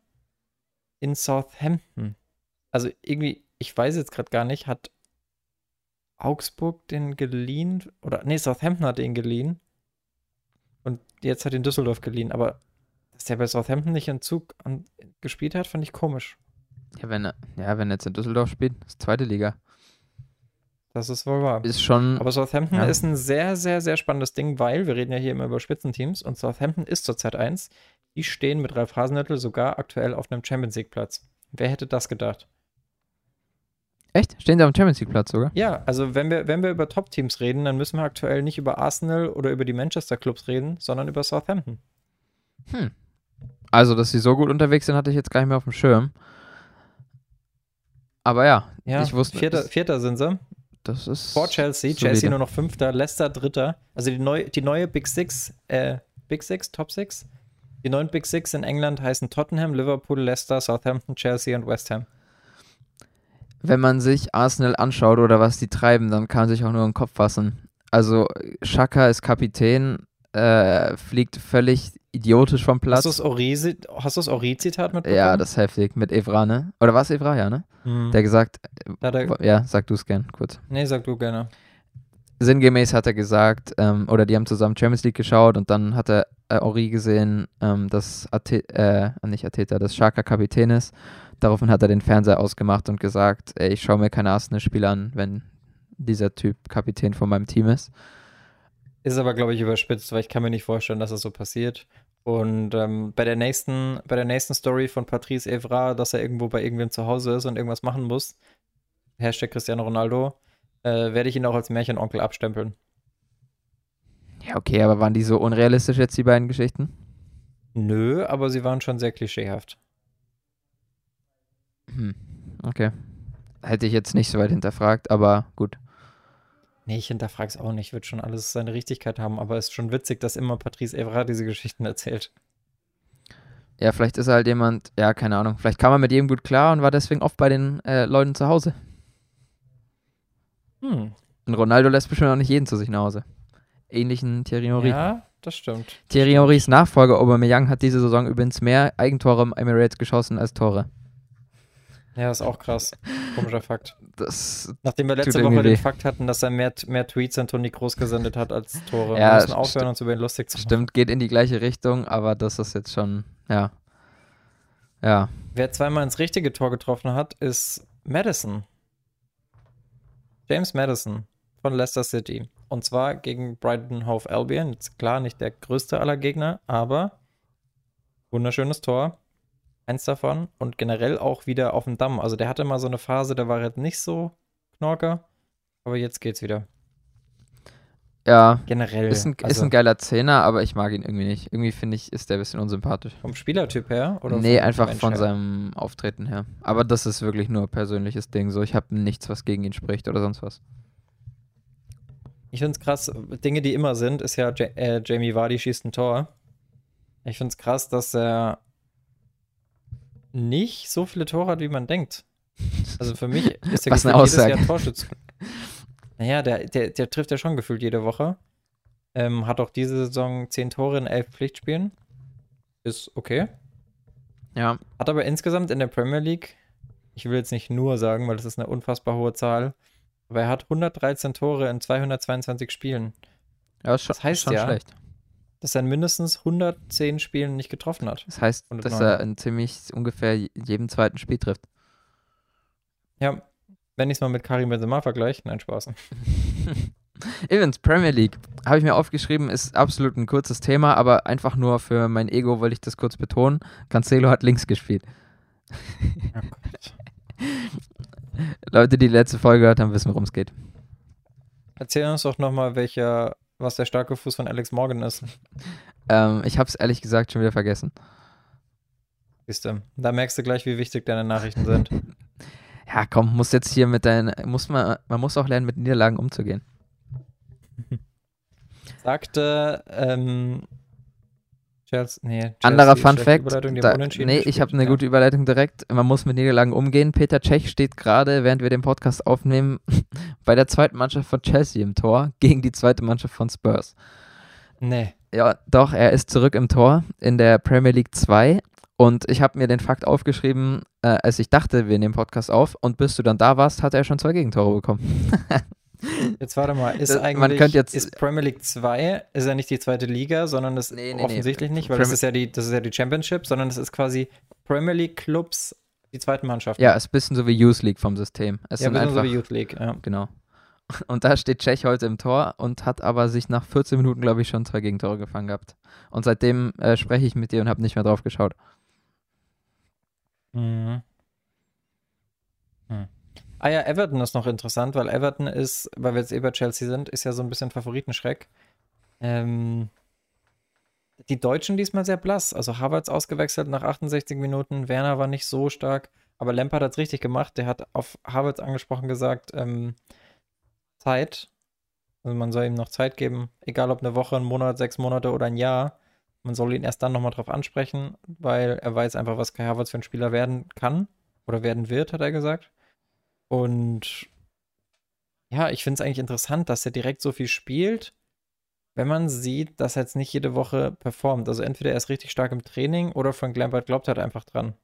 in Southampton. Also irgendwie, ich weiß jetzt gerade gar nicht, hat Augsburg den geliehen oder nee, Southampton hat ihn geliehen und jetzt hat ihn Düsseldorf geliehen, aber dass der bei Southampton nicht in Zug an, gespielt hat, fand ich komisch. Ja, wenn er, ja, wenn er jetzt in Düsseldorf spielt, ist zweite Liga. Das ist wohl wahr. Ist schon. Aber Southampton Ja. ist ein sehr, sehr, sehr spannendes Ding, weil wir reden ja hier immer über Spitzenteams und Southampton ist zurzeit eins. die stehen mit Ralf Hasenhüttl sogar aktuell auf einem Champions League Platz. Wer hätte das gedacht? Echt? Stehen sie am Champions League Platz sogar? Ja, also wenn wir, wenn wir über Top-Teams reden, dann müssen wir aktuell nicht über Arsenal oder über die Manchester Clubs reden, sondern über Southampton. Hm. Also, dass sie so gut unterwegs sind, hatte ich jetzt gar nicht mehr auf dem Schirm. Aber ja, Ja, ich wusste. Vierter, Vierter sind sie. Das ist. Vor Chelsea. solide. Chelsea nur noch Fünfter, Leicester Dritter. Also die, neu, die neue Big Six, äh, Big Six, Top Six. Die neuen Big Six in England heißen Tottenham, Liverpool, Leicester, Southampton, Chelsea und West Ham. Wenn man sich Arsenal anschaut oder was die treiben, dann kann man sich auch nur den Kopf fassen. Also, Shaka ist Kapitän, äh, fliegt völlig idiotisch vom Platz. Hast du das Ori- Ori-Zitat mitbekommen? ja, das ist heftig mit Evra, ne? Oder was Evra, ja, ne? Hm. Der gesagt, er, ja, sag du es gern, kurz. nee, sag du gerne. sinngemäß hat er gesagt, ähm, oder die haben zusammen Champions League geschaut und dann hat er äh, Ori gesehen, ähm, dass Ate äh, nicht Ateta, dass Shaka Kapitän ist. Daraufhin hat er den Fernseher ausgemacht und gesagt, ey, ich schaue mir keine Arsenal-Spiele an, wenn dieser Typ Kapitän von meinem Team ist. Ist aber, glaube ich, überspitzt, weil ich kann mir nicht vorstellen, dass das so passiert. Und ähm, bei der nächsten, bei der nächsten Story von Patrice Evra, dass er irgendwo bei irgendwem zu Hause ist und irgendwas machen muss, Hashtag Cristiano Ronaldo, äh, werde ich ihn auch als Märchenonkel abstempeln. Ja, okay, aber waren die so unrealistisch jetzt, die beiden Geschichten? Nö, aber sie waren schon sehr klischeehaft. Hm, okay. Hätte ich jetzt nicht so weit hinterfragt, aber gut. Nee, ich hinterfrage es auch nicht, wird schon alles seine Richtigkeit haben, aber es ist schon witzig, dass immer Patrice Evra diese Geschichten erzählt. Ja, vielleicht ist er halt jemand, ja, keine Ahnung. Vielleicht kam er mit jedem gut klar und war deswegen oft bei den äh, Leuten zu Hause. Hm. Und Ronaldo lässt bestimmt auch nicht jeden zu sich nach Hause. Ähnlichen Thierry Henry. Ja, das stimmt. Thierry Henrys Nachfolger Aubameyang hat diese Saison übrigens mehr Eigentore im Emirates geschossen als Tore. Ja, ist auch krass. Komischer Fakt. Das, Nachdem wir letzte Woche den weh. Fakt hatten, dass er mehr, mehr Tweets an Toni Kroos gesendet hat als Tore. Ja, wir müssen aufhören, uns über ihn lustig zu machen. stimmt, geht in die gleiche Richtung, aber das ist jetzt schon, ja. Ja. Wer zweimal ins richtige Tor getroffen hat, ist Madison. James Madison von Leicester City. Und zwar gegen Brighton Hove Albion. Jetzt klar, nicht der größte aller Gegner, aber wunderschönes Tor. Eins davon. Und generell auch wieder auf dem Damm. Also der hatte mal so eine Phase, da war er nicht so Knorke. Aber jetzt geht's wieder. Ja, Generell. ist ein, ist also ein geiler Zehner, aber ich mag ihn irgendwie nicht. Irgendwie finde ich, ist der ein bisschen unsympathisch. vom Spielertyp her? Oder nee, einfach Mensch von her? seinem Auftreten her. Aber das ist wirklich nur persönliches Ding. So, ich habe nichts, was gegen ihn spricht oder sonst was. Ich finde es krass, Dinge, die immer sind, ist ja, Ja- äh, Jamie Vardy schießt ein Tor. Ich finde es krass, dass er nicht so viele Tore hat, wie man denkt. Also für mich ist er Was gefühlt jedes. Jahr Torschütze. Naja, der, der, der trifft ja schon gefühlt jede Woche. Ähm, hat auch diese Saison zehn Tore in elf Pflichtspielen. Ist okay. Ja, Hat aber insgesamt in der Premier League, ich will jetzt nicht nur sagen, weil das ist eine unfassbar hohe Zahl, aber er hat 113 Tore in 222 Spielen. ja ist schon, Das heißt schon ja- schlecht. Dass er in mindestens 110 Spielen nicht getroffen hat. Das heißt, dass er in ziemlich ungefähr jedem zweiten Spiel trifft. Ja, wenn ich es mal mit Karim Benzema vergleiche, nein, Spaß. Übrigens, Premier League, habe ich mir aufgeschrieben, ist absolut ein kurzes Thema, aber einfach nur für mein Ego wollte ich das kurz betonen. Cancelo hat links gespielt. Leute, die die letzte Folge gehört haben, wissen, worum es geht. Erzähl uns doch nochmal, welcher, was der starke Fuß von Alex Morgan ist. Ähm, ich habe es ehrlich gesagt schon wieder vergessen. Siehst du, da merkst du gleich, wie wichtig deine Nachrichten sind. Ja, komm, muss jetzt hier mit deinen, muss man, man muss auch lernen, mit Niederlagen umzugehen. Sagte, ähm, Chelsea, nee, Chelsea, Anderer Fun Fact, da, nee, ich habe eine Ja. gute Überleitung direkt. Man muss mit Niederlagen umgehen. Peter Cech steht gerade, während wir den Podcast aufnehmen, bei der zweiten Mannschaft von Chelsea im Tor gegen die zweite Mannschaft von Spurs. Nee, Ja, doch, er ist zurück im Tor in der Premier League 2 und ich habe mir den Fakt aufgeschrieben, äh, als ich dachte, wir nehmen Podcast auf und bis du dann da warst, hat er schon zwei Gegentore bekommen. jetzt warte mal, ist Das- man eigentlich, könnte jetzt- ist Premier League 2, ist ja nicht die zweite Liga, sondern das Nee, nee, nee. offensichtlich nicht, weil das Premier- ist ja die, das ist ja die Championship, sondern es ist quasi Premier League Clubs, die zweiten Mannschaften. ja, ist ein bisschen so wie Youth League vom System. Es ja sind einfach, so wie Youth League, ja. genau. Und da steht Tschech heute im Tor und hat aber sich nach 14 Minuten, glaube ich, schon zwei Gegentore gefangen gehabt. Und seitdem äh, spreche ich mit dir und habe nicht mehr drauf geschaut. Mhm. Ah ja, Everton ist noch interessant, weil Everton ist, weil wir jetzt eh bei Chelsea sind, ist ja so ein bisschen Favoritenschreck. Ähm, die Deutschen diesmal sehr blass. Also Havertz ausgewechselt nach 68 Minuten, Werner war nicht so stark, aber Lampard hat es richtig gemacht. Der hat auf Havertz angesprochen gesagt, ähm, Zeit. Also man soll ihm noch Zeit geben, egal ob eine Woche, ein Monat, sechs Monate oder ein Jahr. Man soll ihn erst dann nochmal drauf ansprechen, weil er weiß einfach, was Kai Havertz für ein Spieler werden kann oder werden wird, hat er gesagt. Und ja, ich finde es eigentlich interessant, dass er direkt so viel spielt, wenn man sieht, dass er jetzt nicht jede Woche performt. Also entweder er ist richtig stark im Training oder Frank Lampard glaubt halt einfach dran.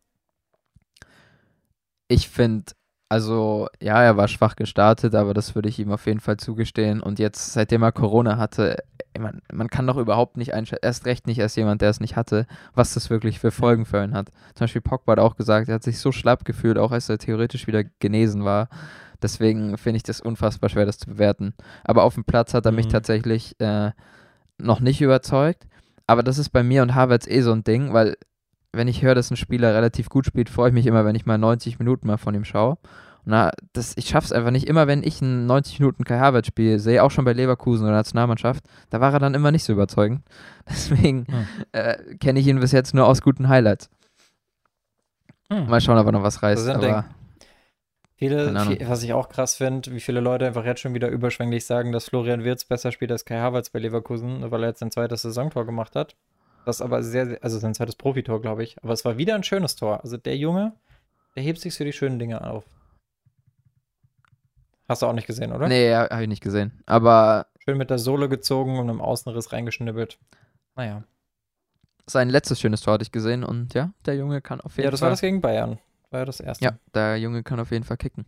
Ich finde, also ja, er war schwach gestartet, aber das würde ich ihm auf jeden Fall zugestehen. Und jetzt, seitdem er Corona hatte, man, man kann doch überhaupt nicht einschätzen, erst recht nicht als jemand, der es nicht hatte, was das wirklich für Folgen für ihn hat. Zum Beispiel Pogba hat auch gesagt, er hat sich so schlapp gefühlt, auch als er theoretisch wieder genesen war. Deswegen finde ich das unfassbar schwer, das zu bewerten. Aber auf dem Platz hat er mhm. mich tatsächlich äh, noch nicht überzeugt. Aber das ist bei mir und Havertz eh so ein Ding, weil wenn ich höre, dass ein Spieler relativ gut spielt, freue ich mich immer, wenn ich mal 90 Minuten mal von ihm schaue. Na, das, ich schaffe es einfach nicht. Immer wenn ich ein 90 Minuten Kai Havertz spiele, sehe auch schon bei Leverkusen oder Nationalmannschaft, da war er dann immer nicht so überzeugend. Deswegen hm. äh, kenne ich ihn bis jetzt nur aus guten Highlights. Hm. Mal schauen, ob er noch was reißt. Aber, viele, viel, was ich auch krass finde, wie viele Leute einfach jetzt schon wieder überschwänglich sagen, dass Florian Wirtz besser spielt als Kai Havertz bei Leverkusen, weil er jetzt sein zweites Saisontor gemacht hat. Das aber sehr, also sein zweites Profitor, glaube ich. Aber es war wieder ein schönes Tor. Also der Junge, der hebt sich für die schönen Dinge auf. Hast du auch nicht gesehen, oder? Nee, habe ich nicht gesehen. Aber. Schön mit der Sohle gezogen und im Außenriss reingeschnibbelt. Naja. Sein letztes schönes Tor hatte ich gesehen und ja, der Junge kann auf jeden Fall. Ja, das Fall war das gegen Bayern. War ja das erste. Ja, der Junge kann auf jeden Fall kicken.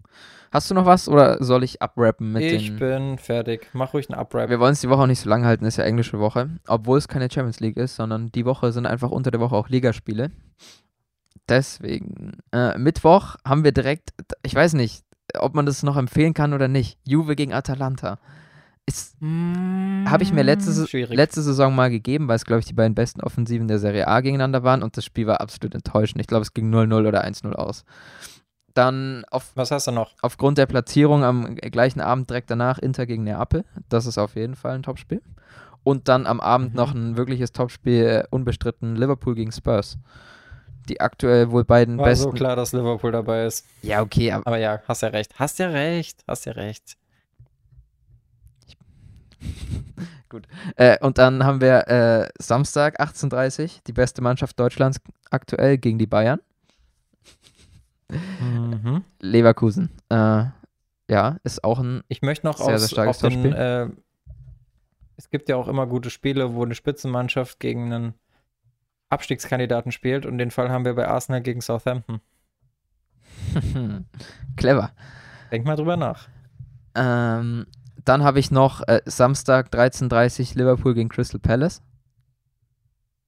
Hast du noch was oder soll ich abrappen mit ich den. Ich bin fertig. Mach ruhig einen Abrap. Wir wollen es die Woche auch nicht so lang halten, ist ja englische Woche. Obwohl es keine Champions League ist, sondern die Woche sind einfach unter der Woche auch Ligaspiele. Deswegen. Äh, Mittwoch haben wir direkt, ich weiß nicht, ob man das noch empfehlen kann oder nicht. Juve gegen Atalanta. Mm, Habe ich mir letzte, letzte Saison mal gegeben, weil es, glaube ich, die beiden besten Offensiven der Serie A gegeneinander waren und das Spiel war absolut enttäuschend. Ich glaube, es ging 0-0 oder 1-0 aus. Dann auf, Was hast du noch? Aufgrund der Platzierung am gleichen Abend direkt danach Inter gegen Neapel. Das ist auf jeden Fall ein Topspiel. Und dann am Abend mhm. noch ein wirkliches Topspiel, äh, unbestritten Liverpool gegen Spurs die aktuell wohl beiden War besten. so klar, dass Liverpool dabei ist. Ja, okay. Aber, aber ja, hast ja recht. Hast ja recht. Hast ja recht. Gut. Äh, und dann haben wir äh, Samstag 18.30 die beste Mannschaft Deutschlands aktuell gegen die Bayern. Mhm. Leverkusen. Äh, ja, ist auch ein ich möchte noch sehr, aus, sehr starkes den, äh, Es gibt ja auch immer gute Spiele, wo eine Spitzenmannschaft gegen einen Abstiegskandidaten spielt und den Fall haben wir bei Arsenal gegen Southampton. Clever. Denk mal drüber nach. Ähm, dann habe ich noch äh, Samstag 13.30 Liverpool gegen Crystal Palace.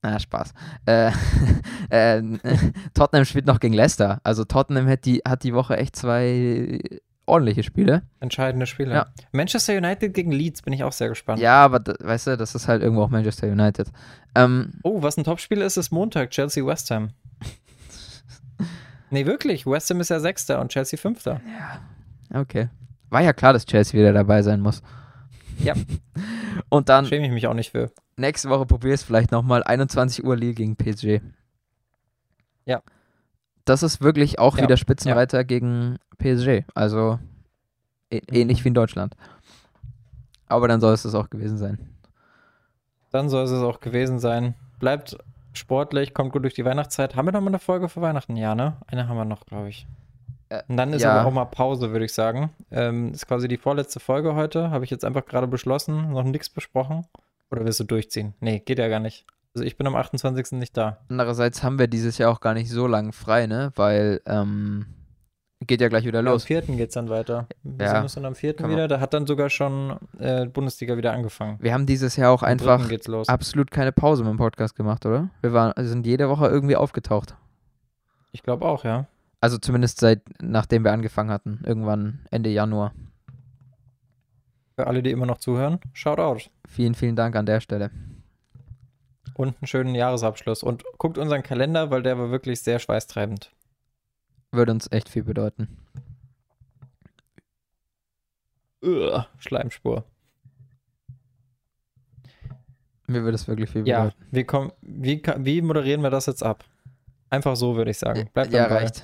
Na, Spaß. Äh, äh, Tottenham spielt noch gegen Leicester. Also Tottenham hat die, hat die Woche echt zwei ordentliche Spiele. Entscheidende Spiele. Ja. Manchester United gegen Leeds bin ich auch sehr gespannt. Ja, aber weißt du, das ist halt irgendwo auch Manchester United. Ähm, oh, was ein Topspiel ist, ist Montag, Chelsea West Ham. nee, wirklich. West Ham ist ja Sechster und Chelsea Fünfter. Ja. Okay. War ja klar, dass Chelsea wieder dabei sein muss. Ja. und dann. Schäme ich mich auch nicht für. Nächste Woche probierst du vielleicht nochmal 21 Uhr Lille gegen PSG. Ja. Das ist wirklich auch ja. wieder Spitzenreiter ja. gegen PSG. Also ähnlich wie in Deutschland. Aber dann soll es das auch gewesen sein. Dann soll es auch gewesen sein. Bleibt sportlich, kommt gut durch die Weihnachtszeit. Haben wir noch mal eine Folge für Weihnachten? Ja, ne? Eine haben wir noch, glaube ich. Äh, Und dann ist ja. aber auch mal Pause, würde ich sagen. Ähm, ist quasi die vorletzte Folge heute. Habe ich jetzt einfach gerade beschlossen. Noch nichts besprochen. Oder willst du durchziehen? Nee, geht ja gar nicht. Also ich bin am 28. nicht da. Andererseits haben wir dieses Jahr auch gar nicht so lange frei, ne? Weil ähm, Geht ja gleich wieder los. am 4. geht es dann weiter. Wir ja. sind dann am 4. wieder. Da hat dann sogar schon äh, Bundesliga wieder angefangen. Wir haben dieses Jahr auch am einfach absolut keine Pause mit dem Podcast gemacht, oder? Wir waren, sind jede Woche irgendwie aufgetaucht. Ich glaube auch, ja. Also zumindest seit nachdem wir angefangen hatten. Irgendwann Ende Januar. Für alle, die immer noch zuhören, shout out. Vielen, vielen Dank an der Stelle. Und einen schönen Jahresabschluss. Und guckt unseren Kalender, weil der war wirklich sehr schweißtreibend. Würde uns echt viel bedeuten. Ugh, Schleimspur. Mir würde es wirklich viel Ja, bedeuten. wie, kommen, wie, wie moderieren wir das jetzt ab? Einfach so, würde ich sagen. Bleibt ja, Ball reicht